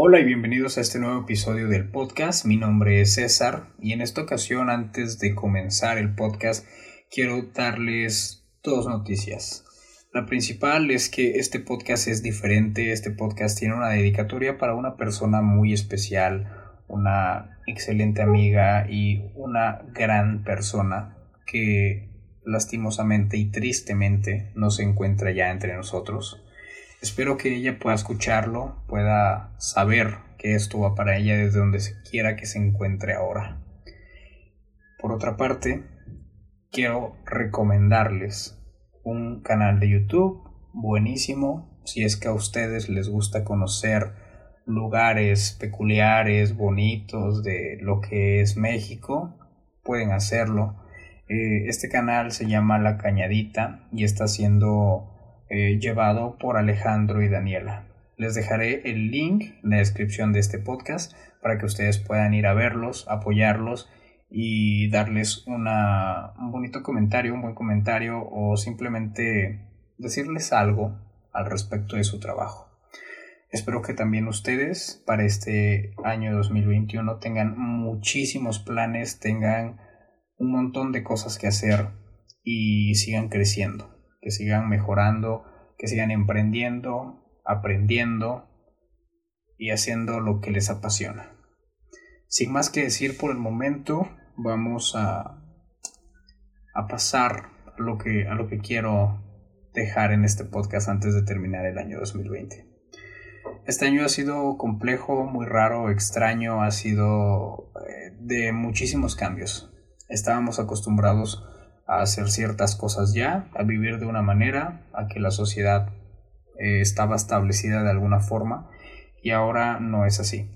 Hola y bienvenidos a este nuevo episodio del podcast. Mi nombre es César y en esta ocasión, antes de comenzar el podcast, quiero darles dos noticias. La principal es que este podcast es diferente, este podcast tiene una dedicatoria para una persona muy especial, una excelente amiga y una gran persona que lastimosamente y tristemente no se encuentra ya entre nosotros. Espero que ella pueda escucharlo, pueda saber que esto va para ella desde donde quiera que se encuentre ahora. Por otra parte, quiero recomendarles un canal de YouTube buenísimo si es que a ustedes les gusta conocer lugares peculiares, bonitos de lo que es México, pueden hacerlo. Eh, este canal se llama La Cañadita y está siendo eh, llevado por Alejandro y Daniela. Les dejaré el link en la descripción de este podcast para que ustedes puedan ir a verlos, apoyarlos y darles una, un bonito comentario, un buen comentario o simplemente decirles algo al respecto de su trabajo. Espero que también ustedes para este año 2021 tengan muchísimos planes, tengan un montón de cosas que hacer y sigan creciendo que sigan mejorando, que sigan emprendiendo, aprendiendo y haciendo lo que les apasiona. Sin más que decir por el momento, vamos a, a pasar a lo, que, a lo que quiero dejar en este podcast antes de terminar el año 2020. Este año ha sido complejo, muy raro, extraño, ha sido eh, de muchísimos cambios. Estábamos acostumbrados a hacer ciertas cosas ya, a vivir de una manera, a que la sociedad eh, estaba establecida de alguna forma y ahora no es así.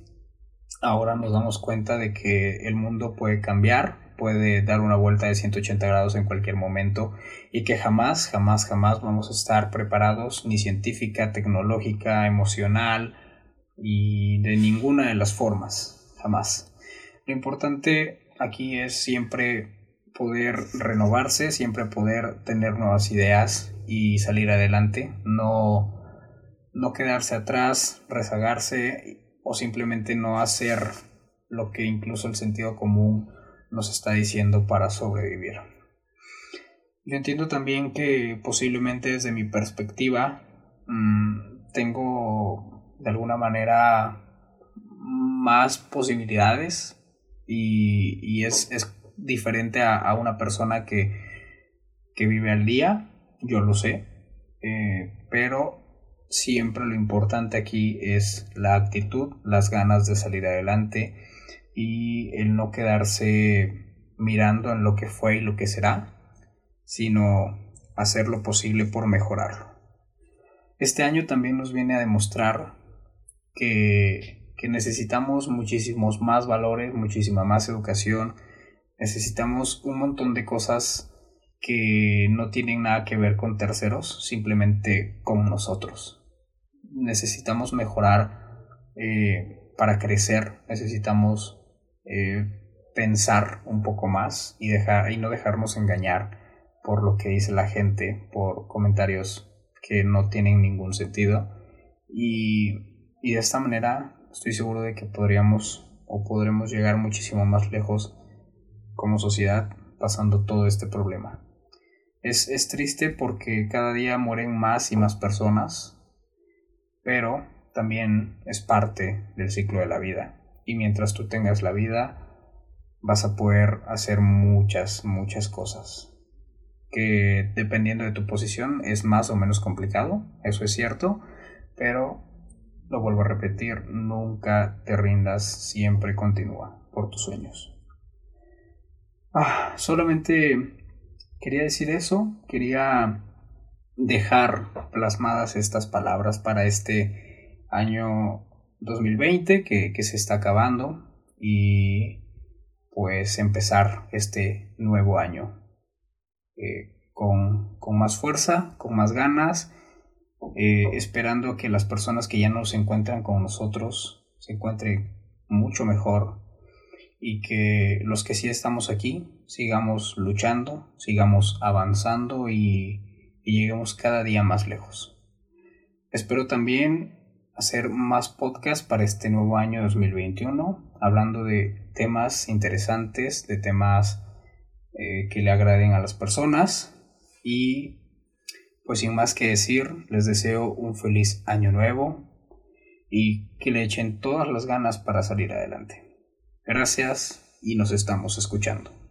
Ahora nos damos cuenta de que el mundo puede cambiar, puede dar una vuelta de 180 grados en cualquier momento y que jamás, jamás, jamás vamos a estar preparados ni científica, tecnológica, emocional y de ninguna de las formas, jamás. Lo importante aquí es siempre poder renovarse, siempre poder tener nuevas ideas y salir adelante, no, no quedarse atrás, rezagarse o simplemente no hacer lo que incluso el sentido común nos está diciendo para sobrevivir. Yo entiendo también que posiblemente desde mi perspectiva mm, tengo de alguna manera más posibilidades y, y es, es diferente a, una persona que, que, vive al día, yo lo sé, eh, pero siempre lo importante aquí es la actitud, las ganas de salir adelante y el no quedarse mirando en lo que fue y lo que será, sino hacer lo posible por mejorarlo. Este año también nos viene a demostrar que, que necesitamos muchísimos más valores, muchísima más educación, Necesitamos un montón de cosas que no tienen nada que ver con terceros, simplemente con nosotros. Necesitamos mejorar eh, para crecer, necesitamos eh, pensar un poco más y, dejar, y no dejarnos engañar por lo que dice la gente, por comentarios que no tienen ningún sentido. Y, y de esta manera estoy seguro de que podríamos o podremos llegar muchísimo más lejos como sociedad pasando todo este problema. Es, es triste porque cada día mueren más y más personas, pero también es parte del ciclo de la vida. Y mientras tú tengas la vida, vas a poder hacer muchas, muchas cosas. Que dependiendo de tu posición es más o menos complicado, eso es cierto, pero lo vuelvo a repetir, nunca te rindas, siempre continúa por tus sueños. Ah, solamente quería decir eso, quería dejar plasmadas estas palabras para este año 2020 que, que se está acabando y pues empezar este nuevo año eh, con, con, más fuerza, con más ganas, eh, esperando que las personas que ya no se encuentran con nosotros se encuentren mucho mejor, y que los que sí estamos aquí sigamos luchando, sigamos avanzando y, lleguemos cada día más lejos. Espero también hacer más podcasts para este nuevo año 2021, hablando de temas interesantes, de temas eh, que le agraden a las personas y pues sin más que decir, les deseo un feliz año nuevo y que le echen todas las ganas para salir adelante. Gracias y nos estamos escuchando.